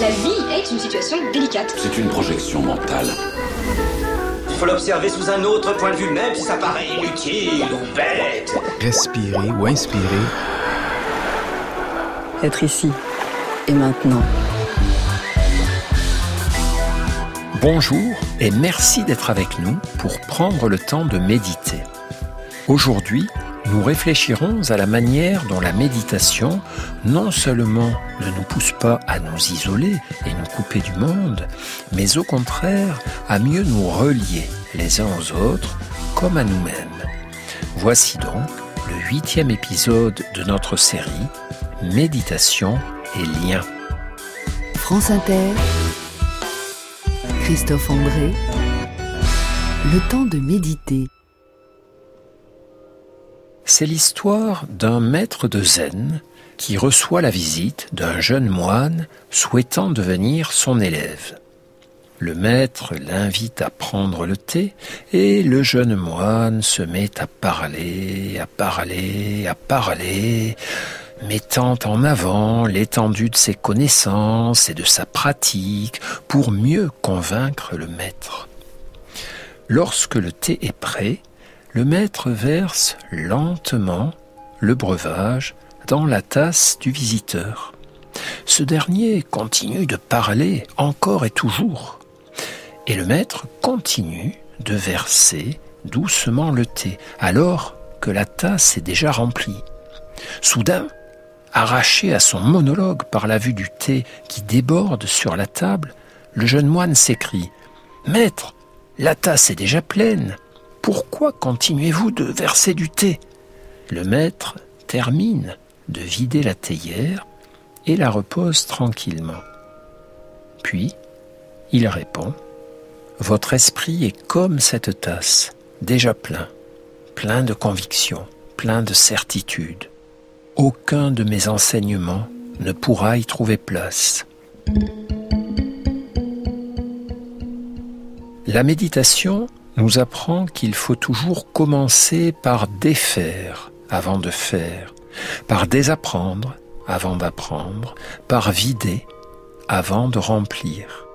La vie est une situation délicate. C'est une projection mentale. Il faut l'observer sous un autre point de vue, même si ça paraît inutile ou bête. Respirer ou inspirer. Être ici et maintenant. Bonjour et merci d'être avec nous pour prendre le temps de méditer. Aujourd'hui, nous réfléchirons à la manière dont la méditation non seulement ne nous pousse pas à nous isoler et nous couper du monde, mais au contraire à mieux nous relier les uns aux autres comme à nous-mêmes. Voici donc le huitième épisode de notre série Méditation et liens. France Inter, Christophe André, le temps de méditer. C'est l'histoire d'un maître de zen qui reçoit la visite d'un jeune moine souhaitant devenir son élève. Le maître l'invite à prendre le thé et le jeune moine se met à parler, à parler, à parler, mettant en avant l'étendue de ses connaissances et de sa pratique pour mieux convaincre le maître. Lorsque le thé est prêt, le maître verse lentement le breuvage dans la tasse du visiteur. Ce dernier continue de parler encore et toujours. Et le maître continue de verser doucement le thé, alors que la tasse est déjà remplie. Soudain, arraché à son monologue par la vue du thé qui déborde sur la table, le jeune moine s'écrie ⁇ Maître, la tasse est déjà pleine !⁇ pourquoi continuez-vous de verser du thé? Le maître termine de vider la théière et la repose tranquillement. Puis, il répond, Votre esprit est comme cette tasse, déjà plein, plein de convictions, plein de certitudes. Aucun de mes enseignements ne pourra y trouver place. La méditation nous apprend qu'il faut toujours commencer par défaire avant de faire, par désapprendre avant d'apprendre, par vider avant de remplir.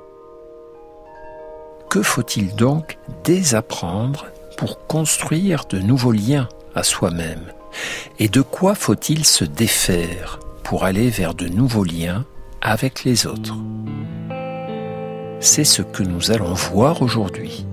Que faut-il donc désapprendre pour construire de nouveaux liens à soi-même? Et de quoi faut-il se défaire pour aller vers de nouveaux liens avec les autres? C'est ce que nous allons voir aujourd'hui.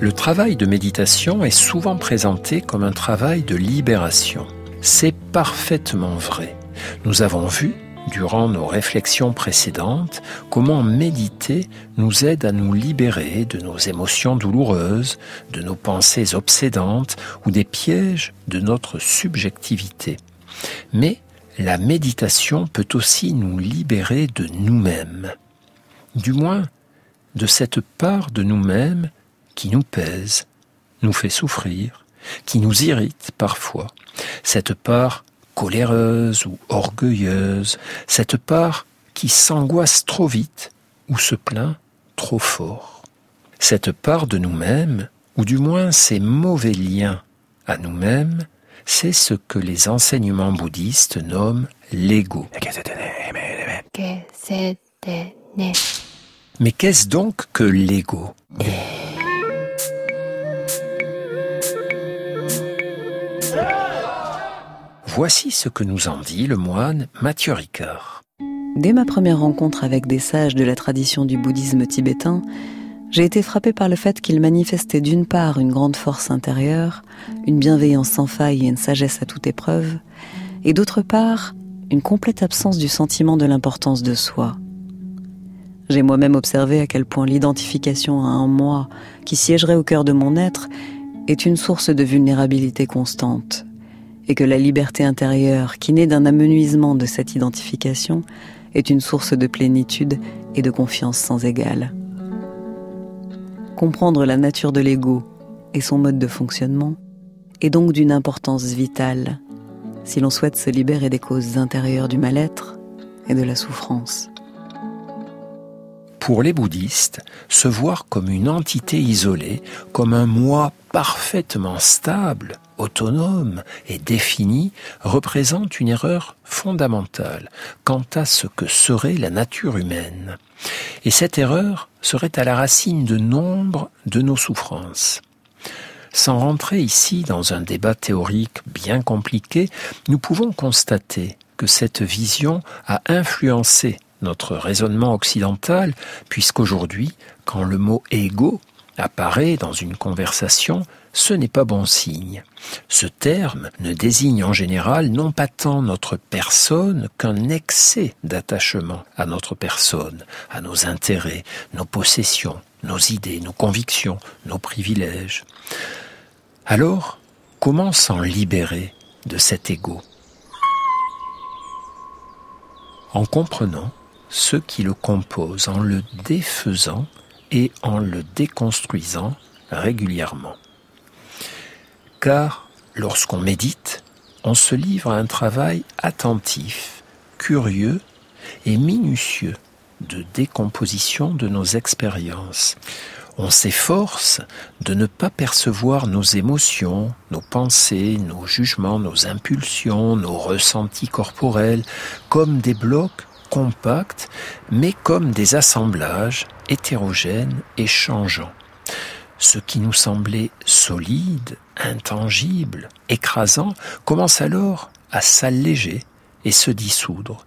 Le travail de méditation est souvent présenté comme un travail de libération. C'est parfaitement vrai. Nous avons vu, durant nos réflexions précédentes, comment méditer nous aide à nous libérer de nos émotions douloureuses, de nos pensées obsédantes ou des pièges de notre subjectivité. Mais la méditation peut aussi nous libérer de nous-mêmes. Du moins, de cette part de nous-mêmes qui nous pèse, nous fait souffrir, qui nous irrite parfois, cette part coléreuse ou orgueilleuse, cette part qui s'angoisse trop vite ou se plaint trop fort. Cette part de nous-mêmes, ou du moins ces mauvais liens à nous-mêmes, c'est ce que les enseignements bouddhistes nomment l'ego. Mais qu'est-ce donc que l'ego? Voici ce que nous en dit le moine Mathieu Ricard. Dès ma première rencontre avec des sages de la tradition du bouddhisme tibétain, j'ai été frappé par le fait qu'ils manifestaient d'une part une grande force intérieure, une bienveillance sans faille et une sagesse à toute épreuve, et d'autre part une complète absence du sentiment de l'importance de soi. J'ai moi-même observé à quel point l'identification à un moi qui siégerait au cœur de mon être est une source de vulnérabilité constante et que la liberté intérieure qui naît d'un amenuisement de cette identification est une source de plénitude et de confiance sans égale. Comprendre la nature de l'ego et son mode de fonctionnement est donc d'une importance vitale si l'on souhaite se libérer des causes intérieures du mal-être et de la souffrance. Pour les bouddhistes, se voir comme une entité isolée, comme un moi parfaitement stable, autonome et définie représente une erreur fondamentale quant à ce que serait la nature humaine. Et cette erreur serait à la racine de nombre de nos souffrances. Sans rentrer ici dans un débat théorique bien compliqué, nous pouvons constater que cette vision a influencé notre raisonnement occidental, puisqu'aujourd'hui, quand le mot ego apparaît dans une conversation, ce n'est pas bon signe. Ce terme ne désigne en général non pas tant notre personne qu'un excès d'attachement à notre personne, à nos intérêts, nos possessions, nos idées, nos convictions, nos privilèges. Alors, comment s'en libérer de cet ego? En comprenant ce qui le compose, en le défaisant et en le déconstruisant régulièrement. Car lorsqu'on médite, on se livre à un travail attentif, curieux et minutieux de décomposition de nos expériences. On s'efforce de ne pas percevoir nos émotions, nos pensées, nos jugements, nos impulsions, nos ressentis corporels comme des blocs compacts, mais comme des assemblages hétérogènes et changeants. Ce qui nous semblait solide, intangible, écrasant, commence alors à s'alléger et se dissoudre.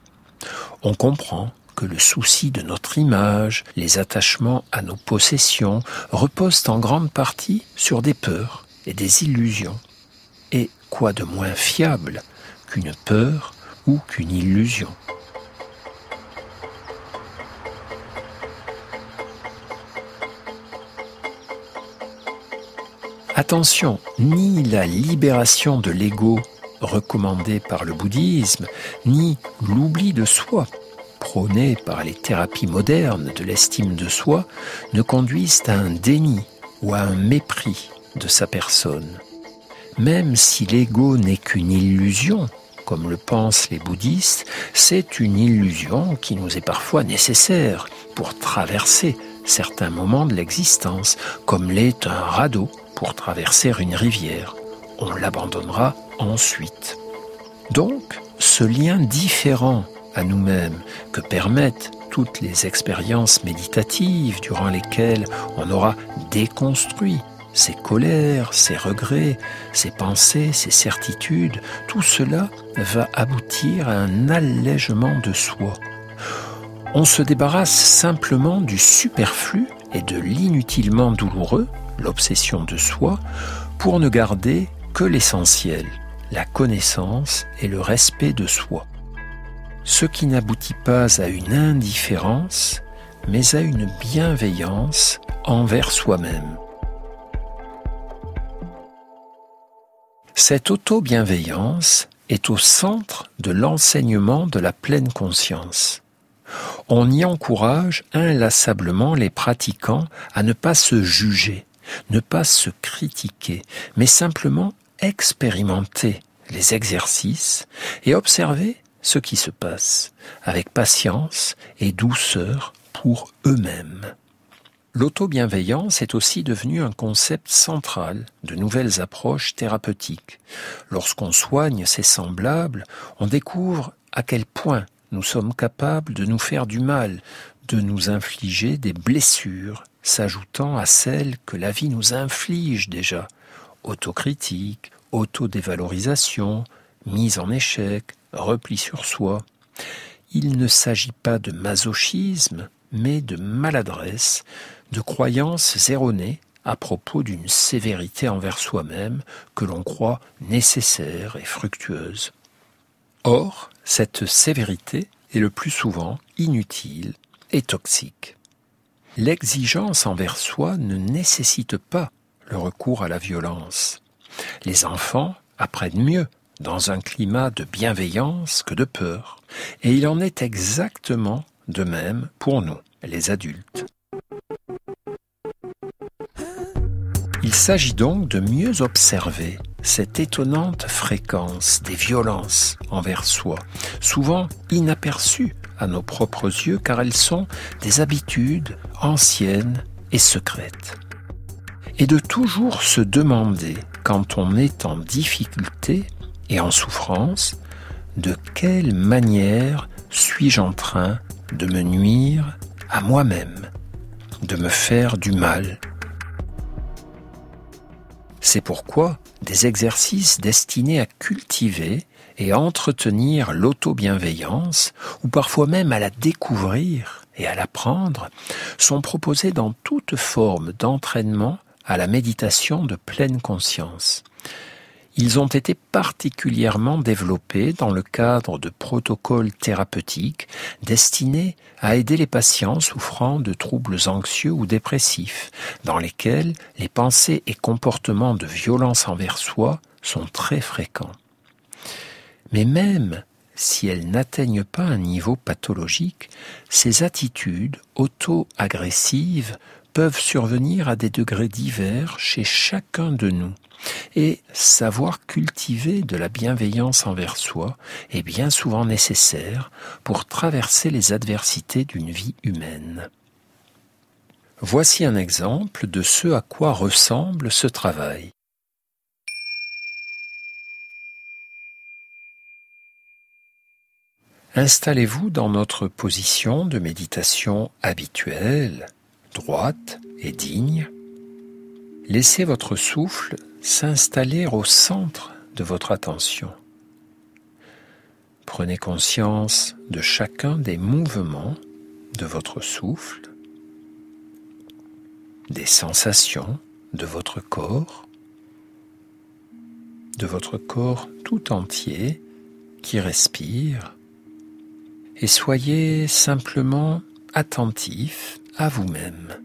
On comprend que le souci de notre image, les attachements à nos possessions reposent en grande partie sur des peurs et des illusions. Et quoi de moins fiable qu'une peur ou qu'une illusion? Attention, ni la libération de l'ego recommandée par le bouddhisme, ni l'oubli de soi prôné par les thérapies modernes de l'estime de soi ne conduisent à un déni ou à un mépris de sa personne. Même si l'ego n'est qu'une illusion, comme le pensent les bouddhistes, c'est une illusion qui nous est parfois nécessaire pour traverser certains moments de l'existence, comme l'est un radeau traverser une rivière. On l'abandonnera ensuite. Donc, ce lien différent à nous-mêmes que permettent toutes les expériences méditatives durant lesquelles on aura déconstruit ses colères, ses regrets, ses pensées, ses certitudes, tout cela va aboutir à un allègement de soi. On se débarrasse simplement du superflu et de l'inutilement douloureux l'obsession de soi, pour ne garder que l'essentiel, la connaissance et le respect de soi. Ce qui n'aboutit pas à une indifférence, mais à une bienveillance envers soi-même. Cette auto-bienveillance est au centre de l'enseignement de la pleine conscience. On y encourage inlassablement les pratiquants à ne pas se juger, ne pas se critiquer, mais simplement expérimenter les exercices et observer ce qui se passe avec patience et douceur pour eux-mêmes. L'auto-bienveillance est aussi devenue un concept central de nouvelles approches thérapeutiques. Lorsqu'on soigne ses semblables, on découvre à quel point nous sommes capables de nous faire du mal, de nous infliger des blessures s'ajoutant à celles que la vie nous inflige déjà. Autocritique, autodévalorisation, mise en échec, repli sur soi. Il ne s'agit pas de masochisme, mais de maladresse, de croyances erronées à propos d'une sévérité envers soi-même que l'on croit nécessaire et fructueuse. Or, cette sévérité est le plus souvent inutile et toxique. L'exigence envers soi ne nécessite pas le recours à la violence. Les enfants apprennent mieux dans un climat de bienveillance que de peur. Et il en est exactement de même pour nous, les adultes. Il s'agit donc de mieux observer cette étonnante fréquence des violences envers soi, souvent inaperçues à nos propres yeux car elles sont des habitudes anciennes et secrètes. Et de toujours se demander quand on est en difficulté et en souffrance, de quelle manière suis-je en train de me nuire à moi-même, de me faire du mal? C'est pourquoi des exercices destinés à cultiver et entretenir l'auto-bienveillance, ou parfois même à la découvrir et à l'apprendre, sont proposés dans toute forme d'entraînement à la méditation de pleine conscience. Ils ont été particulièrement développés dans le cadre de protocoles thérapeutiques destinés à aider les patients souffrant de troubles anxieux ou dépressifs, dans lesquels les pensées et comportements de violence envers soi sont très fréquents. Mais même si elles n'atteignent pas un niveau pathologique, ces attitudes auto-agressives peuvent survenir à des degrés divers chez chacun de nous. Et savoir cultiver de la bienveillance envers soi est bien souvent nécessaire pour traverser les adversités d'une vie humaine. Voici un exemple de ce à quoi ressemble ce travail. Installez-vous dans notre position de méditation habituelle, droite et digne. Laissez votre souffle s'installer au centre de votre attention. Prenez conscience de chacun des mouvements de votre souffle, des sensations de votre corps, de votre corps tout entier qui respire et soyez simplement attentif à vous-même.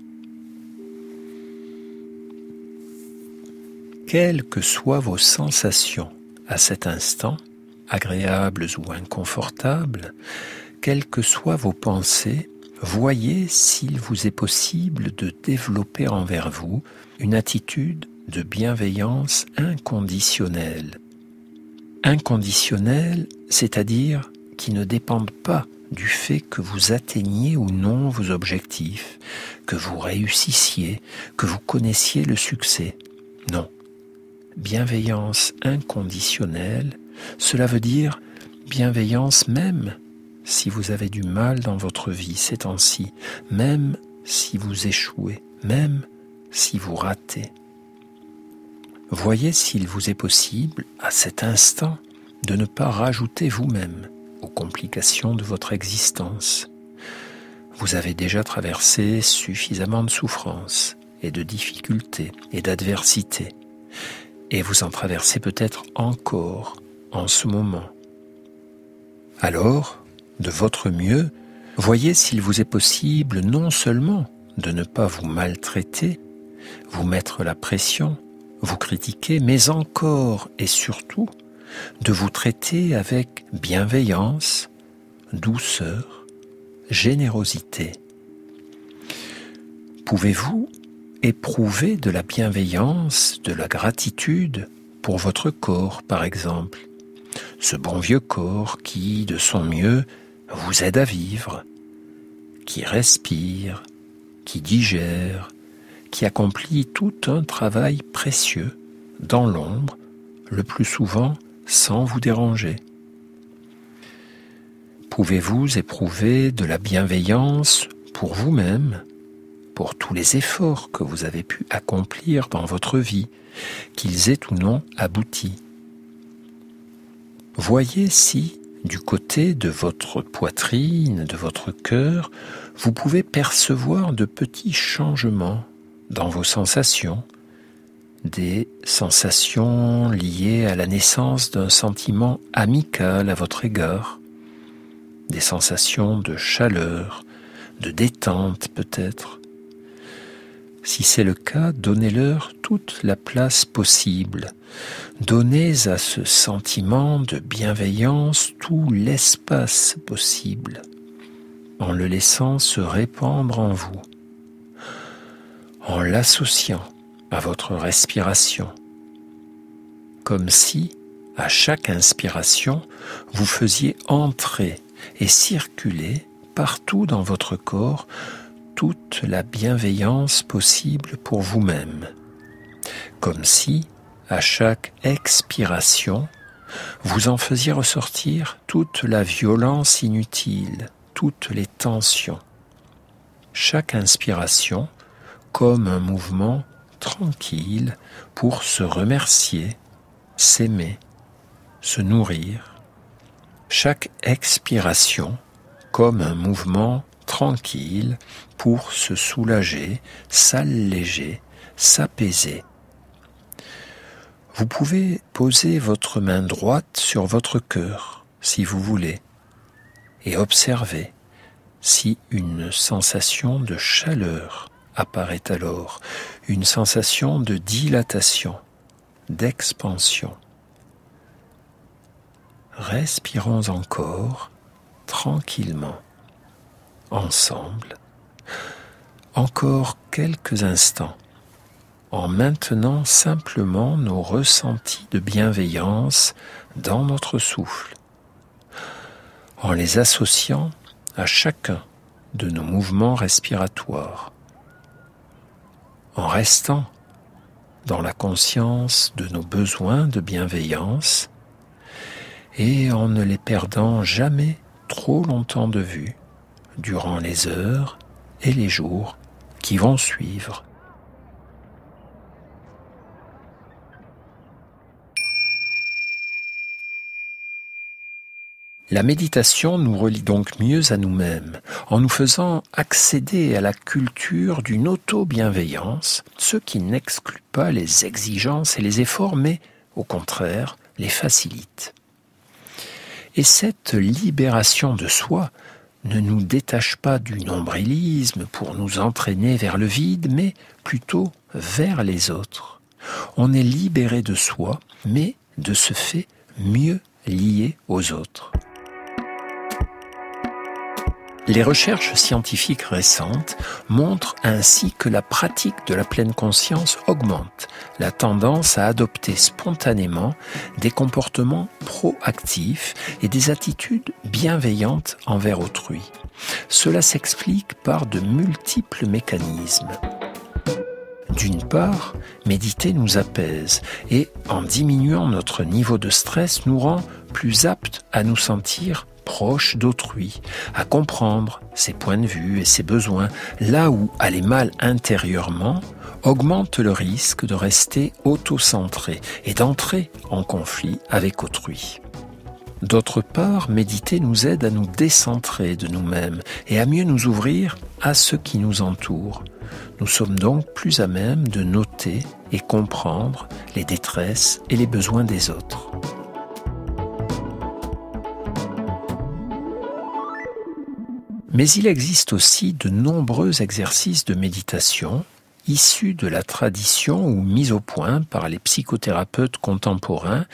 Quelles que soient vos sensations à cet instant, agréables ou inconfortables, quelles que soient vos pensées, voyez s'il vous est possible de développer envers vous une attitude de bienveillance inconditionnelle. Inconditionnelle, c'est-à-dire qui ne dépendent pas du fait que vous atteigniez ou non vos objectifs, que vous réussissiez, que vous connaissiez le succès. Non. Bienveillance inconditionnelle, cela veut dire bienveillance même si vous avez du mal dans votre vie ces temps-ci, même si vous échouez, même si vous ratez. Voyez s'il vous est possible, à cet instant, de ne pas rajouter vous-même aux complications de votre existence. Vous avez déjà traversé suffisamment de souffrances et de difficultés et d'adversités, et vous en traversez peut-être encore en ce moment. Alors, de votre mieux, voyez s'il vous est possible non seulement de ne pas vous maltraiter, vous mettre la pression, vous critiquer, mais encore et surtout de vous traiter avec bienveillance, douceur, générosité. Pouvez-vous éprouver de la bienveillance, de la gratitude pour votre corps, par exemple, ce bon vieux corps qui, de son mieux, vous aide à vivre, qui respire, qui digère, qui accomplit tout un travail précieux dans l'ombre, le plus souvent sans vous déranger. Pouvez-vous éprouver de la bienveillance pour vous-même, pour tous les efforts que vous avez pu accomplir dans votre vie, qu'ils aient ou non abouti? Voyez si, du côté de votre poitrine, de votre cœur, vous pouvez percevoir de petits changements dans vos sensations, des sensations liées à la naissance d'un sentiment amical à votre égard, des sensations de chaleur, de détente peut-être. Si c'est le cas, donnez-leur toute la place possible. Donnez à ce sentiment de bienveillance tout l'espace possible, en le laissant se répandre en vous, en l'associant à votre respiration, comme si, à chaque inspiration, vous faisiez entrer et circuler partout dans votre corps toute la bienveillance possible pour vous-même, comme si, à chaque expiration, vous en faisiez ressortir toute la violence inutile, toutes les tensions. Chaque inspiration comme un mouvement tranquille pour se remercier, s'aimer, se nourrir. Chaque expiration comme un mouvement tranquille pour se soulager, s'alléger, s'apaiser. Vous pouvez poser votre main droite sur votre cœur, si vous voulez, et observer si une sensation de chaleur apparaît alors, une sensation de dilatation, d'expansion. Respirons encore tranquillement, ensemble, encore quelques instants en maintenant simplement nos ressentis de bienveillance dans notre souffle, en les associant à chacun de nos mouvements respiratoires, en restant dans la conscience de nos besoins de bienveillance et en ne les perdant jamais trop longtemps de vue durant les heures et les jours qui vont suivre. La méditation nous relie donc mieux à nous-mêmes, en nous faisant accéder à la culture d'une auto-bienveillance, ce qui n'exclut pas les exigences et les efforts, mais au contraire les facilite. Et cette libération de soi ne nous détache pas du nombrilisme pour nous entraîner vers le vide, mais plutôt vers les autres. On est libéré de soi, mais de ce fait mieux lié aux autres. Les recherches scientifiques récentes montrent ainsi que la pratique de la pleine conscience augmente la tendance à adopter spontanément des comportements proactifs et des attitudes bienveillantes envers autrui. Cela s'explique par de multiples mécanismes. D'une part, méditer nous apaise et, en diminuant notre niveau de stress, nous rend plus aptes à nous sentir proche d'autrui, à comprendre ses points de vue et ses besoins, là où aller mal intérieurement augmente le risque de rester auto-centré et d'entrer en conflit avec autrui. D'autre part, méditer nous aide à nous décentrer de nous-mêmes et à mieux nous ouvrir à ce qui nous entoure. Nous sommes donc plus à même de noter et comprendre les détresses et les besoins des autres. Mais il existe aussi de nombreux exercices de méditation issus de la tradition ou mis au point par les psychothérapeutes contemporains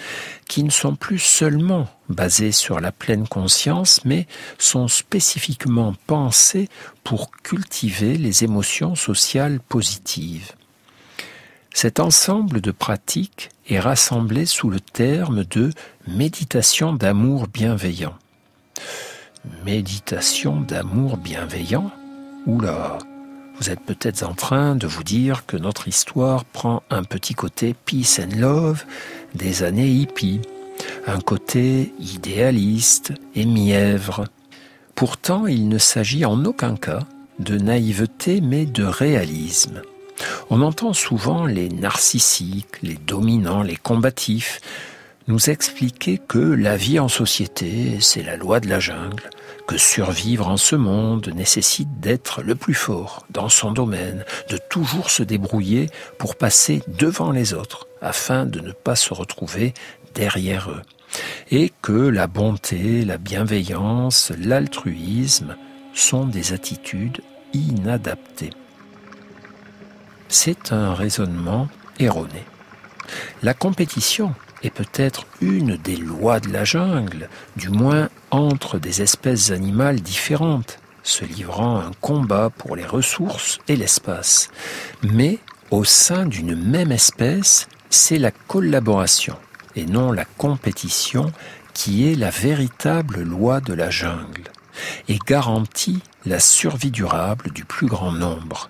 qui ne sont plus seulement basés sur la pleine conscience, mais sont spécifiquement pensés pour cultiver les émotions sociales positives. Cet ensemble de pratiques est rassemblé sous le terme de méditation d'amour bienveillant méditation d'amour bienveillant Oula, vous êtes peut-être en train de vous dire que notre histoire prend un petit côté peace and love des années hippies, un côté idéaliste et mièvre. Pourtant, il ne s'agit en aucun cas de naïveté mais de réalisme. On entend souvent les narcissiques, les dominants, les combatifs nous expliquer que la vie en société, c'est la loi de la jungle, que survivre en ce monde nécessite d'être le plus fort dans son domaine, de toujours se débrouiller pour passer devant les autres, afin de ne pas se retrouver derrière eux, et que la bonté, la bienveillance, l'altruisme sont des attitudes inadaptées. C'est un raisonnement erroné. La compétition est peut-être une des lois de la jungle, du moins entre des espèces animales différentes, se livrant un combat pour les ressources et l'espace. Mais au sein d'une même espèce, c'est la collaboration et non la compétition qui est la véritable loi de la jungle et garantit la survie durable du plus grand nombre.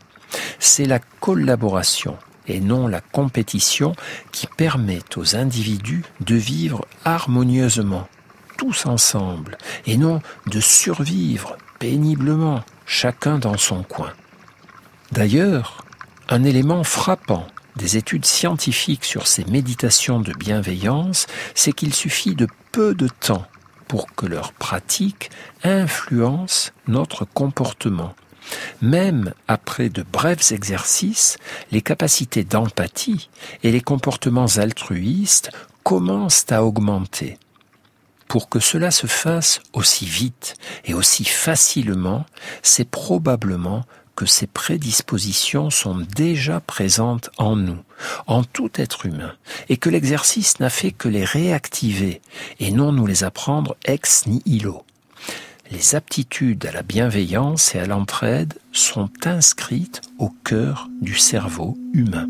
C'est la collaboration et non la compétition qui permet aux individus de vivre harmonieusement, tous ensemble, et non de survivre péniblement, chacun dans son coin. D'ailleurs, un élément frappant des études scientifiques sur ces méditations de bienveillance, c'est qu'il suffit de peu de temps pour que leur pratique influence notre comportement. Même après de brefs exercices, les capacités d'empathie et les comportements altruistes commencent à augmenter. Pour que cela se fasse aussi vite et aussi facilement, c'est probablement que ces prédispositions sont déjà présentes en nous, en tout être humain, et que l'exercice n'a fait que les réactiver et non nous les apprendre ex nihilo. Les aptitudes à la bienveillance et à l'entraide sont inscrites au cœur du cerveau humain.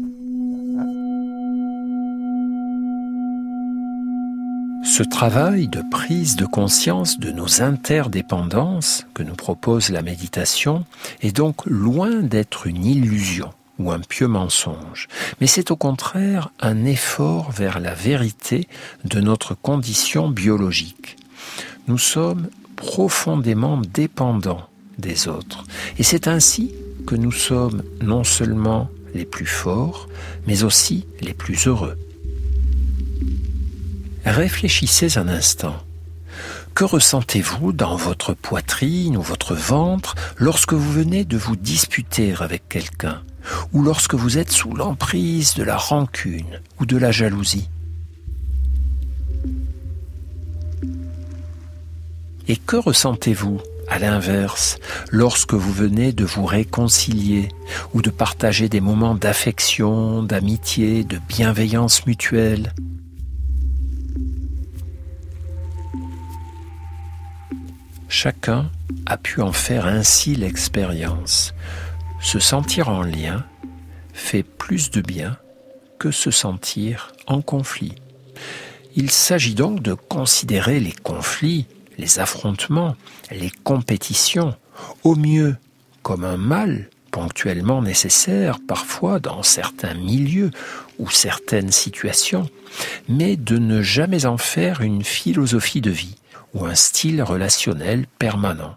Ce travail de prise de conscience de nos interdépendances que nous propose la méditation est donc loin d'être une illusion ou un pieux mensonge, mais c'est au contraire un effort vers la vérité de notre condition biologique. Nous sommes profondément dépendants des autres, et c'est ainsi que nous sommes non seulement les plus forts, mais aussi les plus heureux. Réfléchissez un instant. Que ressentez-vous dans votre poitrine ou votre ventre lorsque vous venez de vous disputer avec quelqu'un ou lorsque vous êtes sous l'emprise de la rancune ou de la jalousie? Et que ressentez-vous à l'inverse lorsque vous venez de vous réconcilier ou de partager des moments d'affection, d'amitié, de bienveillance mutuelle? Chacun a pu en faire ainsi l'expérience. Se sentir en lien fait plus de bien que se sentir en conflit. Il s'agit donc de considérer les conflits, les affrontements, les compétitions, au mieux comme un mal ponctuellement nécessaire parfois dans certains milieux ou certaines situations, mais de ne jamais en faire une philosophie de vie ou un style relationnel permanent.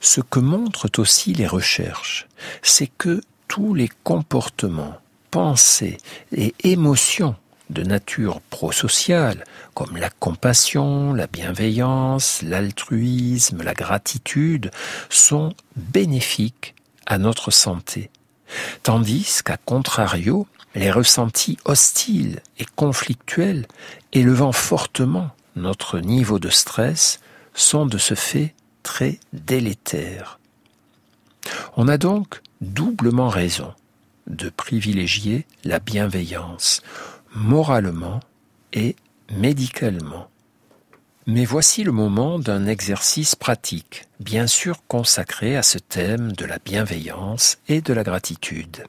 Ce que montrent aussi les recherches, c'est que tous les comportements, pensées et émotions de nature prosociale, comme la compassion, la bienveillance, l'altruisme, la gratitude, sont bénéfiques à notre santé. Tandis qu'à contrario, les ressentis hostiles et conflictuels, élevant fortement notre niveau de stress sont de ce fait très délétères. On a donc doublement raison de privilégier la bienveillance, moralement et médicalement. Mais voici le moment d'un exercice pratique, bien sûr consacré à ce thème de la bienveillance et de la gratitude.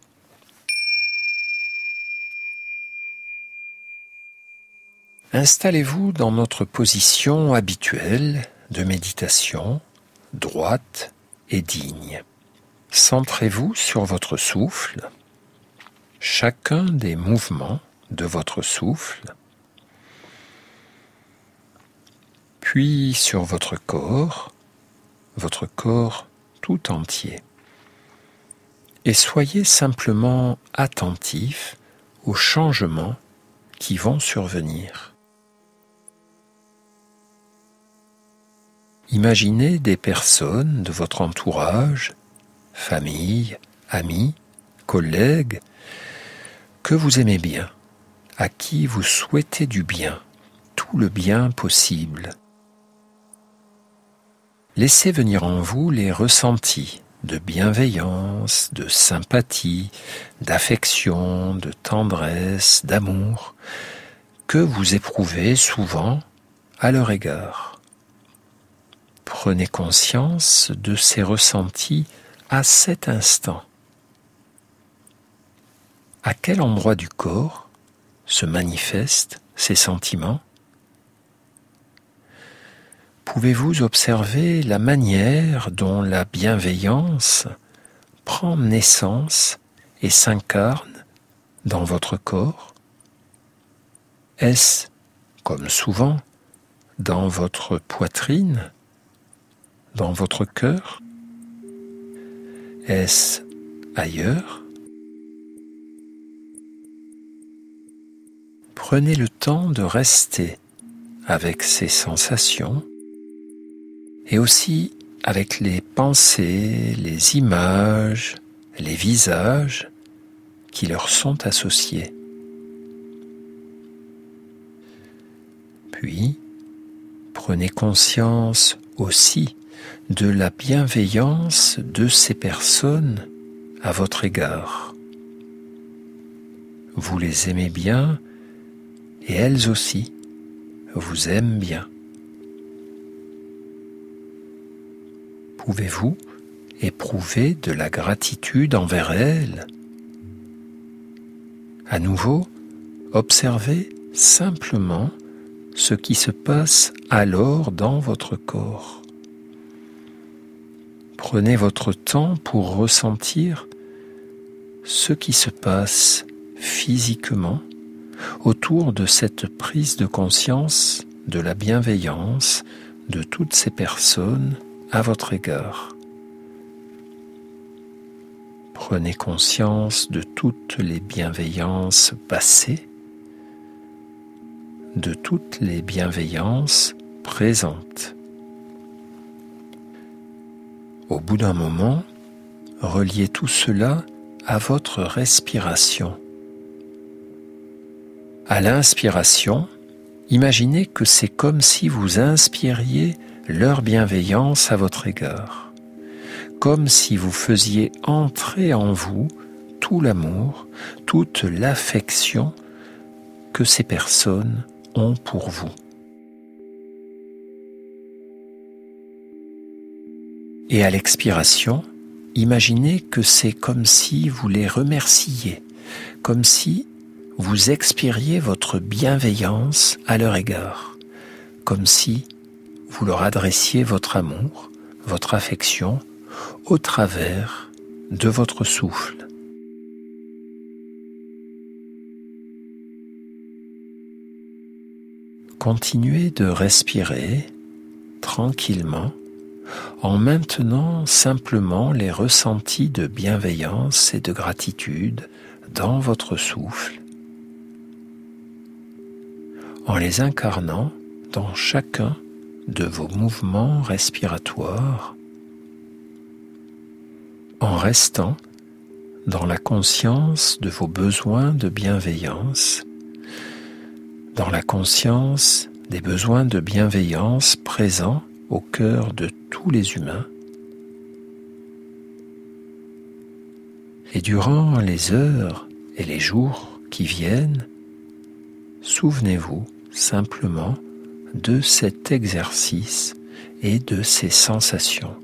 Installez-vous dans notre position habituelle de méditation, droite et digne. Centrez-vous sur votre souffle, chacun des mouvements de votre souffle, puis sur votre corps, votre corps tout entier. Et soyez simplement attentif aux changements qui vont survenir. Imaginez des personnes de votre entourage, famille, amis, collègues, que vous aimez bien, à qui vous souhaitez du bien, tout le bien possible. Laissez venir en vous les ressentis de bienveillance, de sympathie, d'affection, de tendresse, d'amour, que vous éprouvez souvent à leur égard. Prenez conscience de ces ressentis à cet instant. À quel endroit du corps se manifestent ces sentiments. Pouvez-vous observer la manière dont la bienveillance prend naissance et s'incarne dans votre corps? Est-ce, comme souvent, dans votre poitrine Dans votre cœur? Est-ce ailleurs? Prenez le temps de rester avec ces sensations et aussi avec les pensées, les images, les visages qui leur sont associés. Puis, prenez conscience aussi de la bienveillance de ces personnes à votre égard. Vous les aimez bien et elles aussi vous aiment bien. Pouvez-vous éprouver de la gratitude envers elles? À nouveau, observez simplement ce qui se passe alors dans votre corps. Prenez votre temps pour ressentir ce qui se passe physiquement autour de cette prise de conscience de la bienveillance de toutes ces personnes à votre égard. Prenez conscience de toutes les bienveillances passées, de toutes les bienveillances présentes. Au bout d'un moment, reliez tout cela à votre respiration. À l'inspiration, imaginez que c'est comme si vous inspiriez leur bienveillance à votre égard, comme si vous faisiez entrer en vous tout l'amour, toute l'affection que ces personnes ont pour vous. Et à l'expiration, imaginez que c'est comme si vous les remerciez, comme si vous expiriez votre bienveillance à leur égard, comme si vous leur adressiez votre amour, votre affection, au travers de votre souffle. Continuez de respirer tranquillement en maintenant simplement les ressentis de bienveillance et de gratitude dans votre souffle en les incarnant dans chacun de vos mouvements respiratoires, en restant dans la conscience de vos besoins de bienveillance, dans la conscience des besoins de bienveillance présents au cœur de tous les humains. Et durant les heures et les jours qui viennent, souvenez-vous simplement de cet exercice et de ces sensations.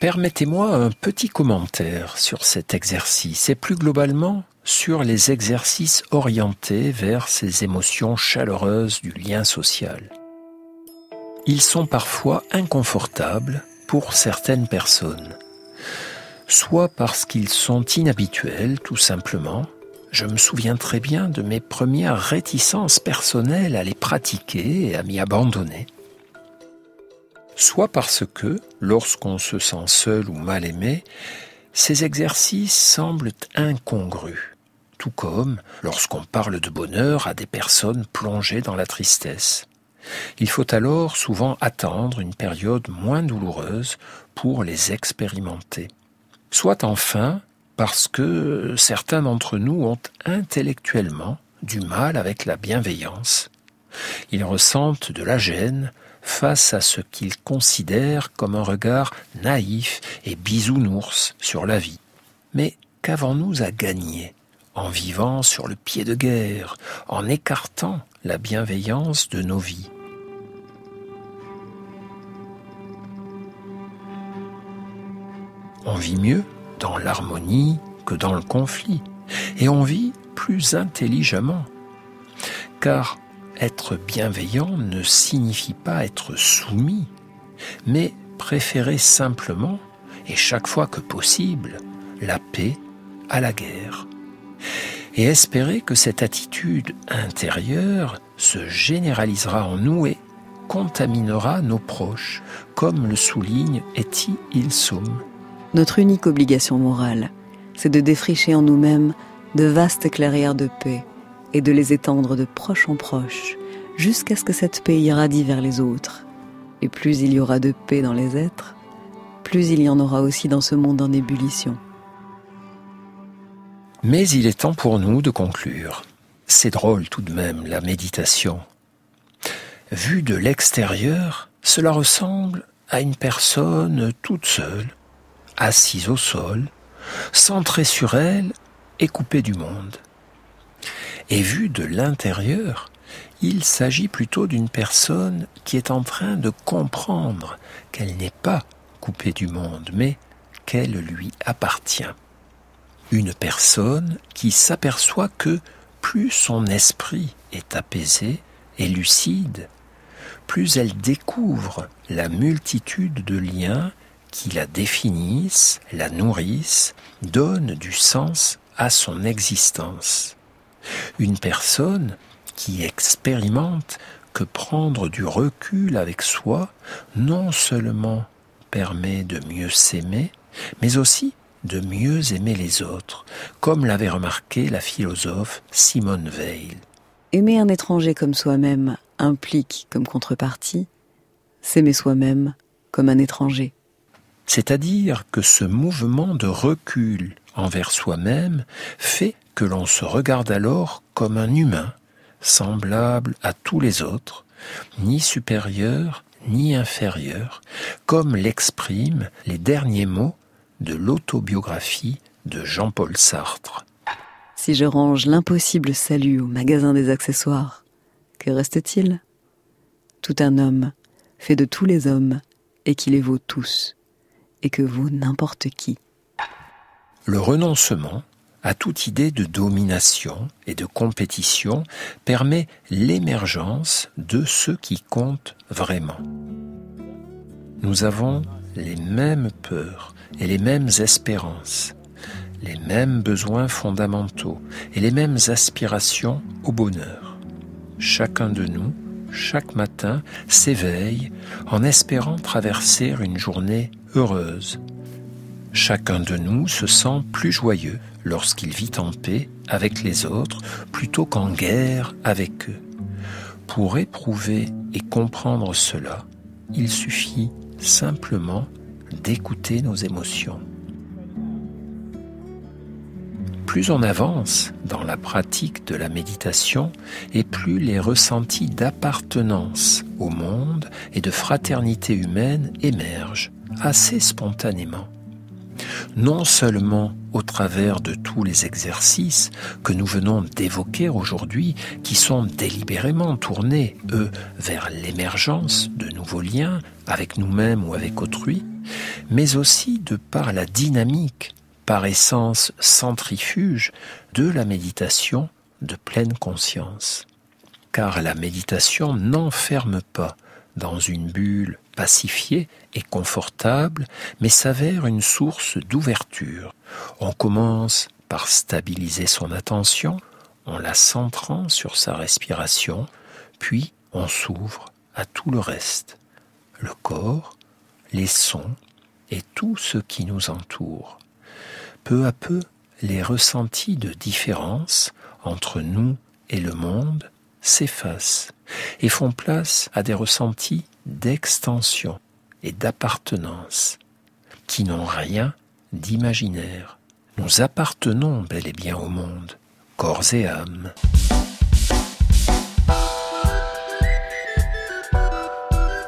Permettez-moi un petit commentaire sur cet exercice et plus globalement sur les exercices orientés vers ces émotions chaleureuses du lien social. Ils sont parfois inconfortables pour certaines personnes soit parce qu'ils sont inhabituels tout simplement. Je me souviens très bien de mes premières réticences personnelles à les pratiquer et à m'y abandonner. Soit parce que, lorsqu'on se sent seul ou mal aimé, ces exercices semblent incongrus, tout comme lorsqu'on parle de bonheur à des personnes plongées dans la tristesse. Il faut alors souvent attendre une période moins douloureuse pour les expérimenter soit enfin parce que certains d'entre nous ont intellectuellement du mal avec la bienveillance. Ils ressentent de la gêne face à ce qu'ils considèrent comme un regard naïf et bisounours sur la vie. Mais qu'avons-nous à gagner en vivant sur le pied de guerre, en écartant la bienveillance de nos vies? On vit mieux dans l'harmonie que dans le conflit, et on vit plus intelligemment. Car être bienveillant ne signifie pas être soumis, mais préférer simplement et chaque fois que possible, la paix à la guerre. Et espérer que cette attitude intérieure se généralisera en nous et contaminera nos proches, comme le souligne Eti Ilsum. Notre unique obligation morale, c'est de défricher en nous-mêmes de vastes clairières de paix et de les étendre de proche en proche, jusqu'à ce que cette paix irradie vers les autres. Et plus il y aura de paix dans les êtres, plus il y en aura aussi dans ce monde en ébullition. Mais il est temps pour nous de conclure. C'est drôle tout de même, la méditation. Vu de l'extérieur, cela ressemble à une personne toute seule, assise au sol, centrée sur elle et coupée du monde. Et vu de l'intérieur, il s'agit plutôt d'une personne qui est en train de comprendre qu'elle n'est pas coupée du monde, mais qu'elle lui appartient. Une personne qui s'aperçoit que plus son esprit est apaisé et lucide, plus elle découvre la multitude de liens qui la définissent, la nourrissent, donnent du sens à son existence. Une personne qui expérimente que prendre du recul avec soi non seulement permet de mieux s'aimer, mais aussi de mieux aimer les autres, comme l'avait remarqué la philosophe Simone Veil. Aimer un étranger comme soi-même implique comme contrepartie s'aimer soi-même comme un étranger. C'est-à-dire que ce mouvement de recul envers soi-même fait que l'on se regarde alors comme un humain, semblable à tous les autres, ni supérieur ni inférieur, comme l'expriment les derniers mots de l'autobiographie de Jean-Paul Sartre. Si je range l'impossible salut au magasin des accessoires, que reste-t-il? Tout un homme, fait de tous les hommes, et qui les vaut tous, et que vaut n'importe qui. Le renoncement à toute idée de domination et de compétition permet l'émergence de ce qui compte vraiment. Nous avons les mêmes peurs et les mêmes espérances, les mêmes besoins fondamentaux et les mêmes aspirations au bonheur. Chacun de nous, chaque matin, s'éveille en espérant traverser une journée heureuse. Chacun de nous se sent plus joyeux lorsqu'il vit en paix avec les autres plutôt qu'en guerre avec eux. Pour éprouver et comprendre cela, il suffit simplement d'écouter nos émotions. Plus on avance dans la pratique de la méditation et plus les ressentis d'appartenance au monde et de fraternité humaine émergent assez spontanément. Non seulement au travers de tous les exercices que nous venons d'évoquer aujourd'hui, qui sont délibérément tournés, eux, vers l'émergence de nouveaux liens avec nous-mêmes ou avec autrui, mais aussi de par la dynamique, par essence centrifuge, de la méditation de pleine conscience. Car la méditation n'enferme pas dans une bulle pacifiée et confortable, mais s'avère une source d'ouverture. On commence par stabiliser son attention en la centrant sur sa respiration, puis on s'ouvre à tout le reste, le corps, les sons et tout ce qui nous entoure. Peu à peu, les ressentis de différence entre nous et le monde s'effacent et font place à des ressentis d'extension et d'appartenance qui n'ont rien d'imaginaire. Nous appartenons bel et bien au monde, corps et âme.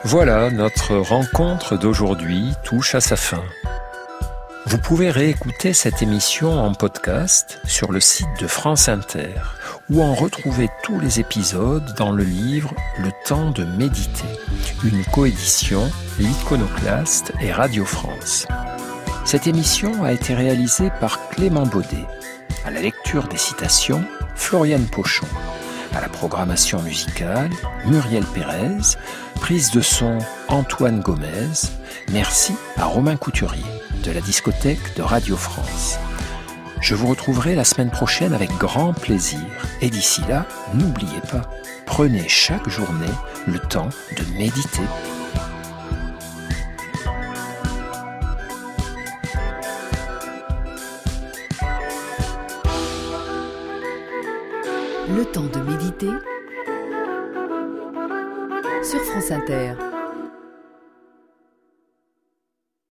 Voilà, notre rencontre d'aujourd'hui touche à sa fin. Vous pouvez réécouter cette émission en podcast sur le site de France Inter ou en retrouver tous les épisodes dans le livre Le temps de méditer, une coédition L'Iconoclaste et Radio France. Cette émission a été réalisée par Clément Baudet. À la lecture des citations, Floriane Pochon. À la programmation musicale, Muriel Pérez. Prise de son, Antoine Gomez. Merci à Romain Couturier de la discothèque de Radio France. Je vous retrouverai la semaine prochaine avec grand plaisir. Et d'ici là, n'oubliez pas, prenez chaque journée le temps de méditer. Le temps de méditer sur France Inter.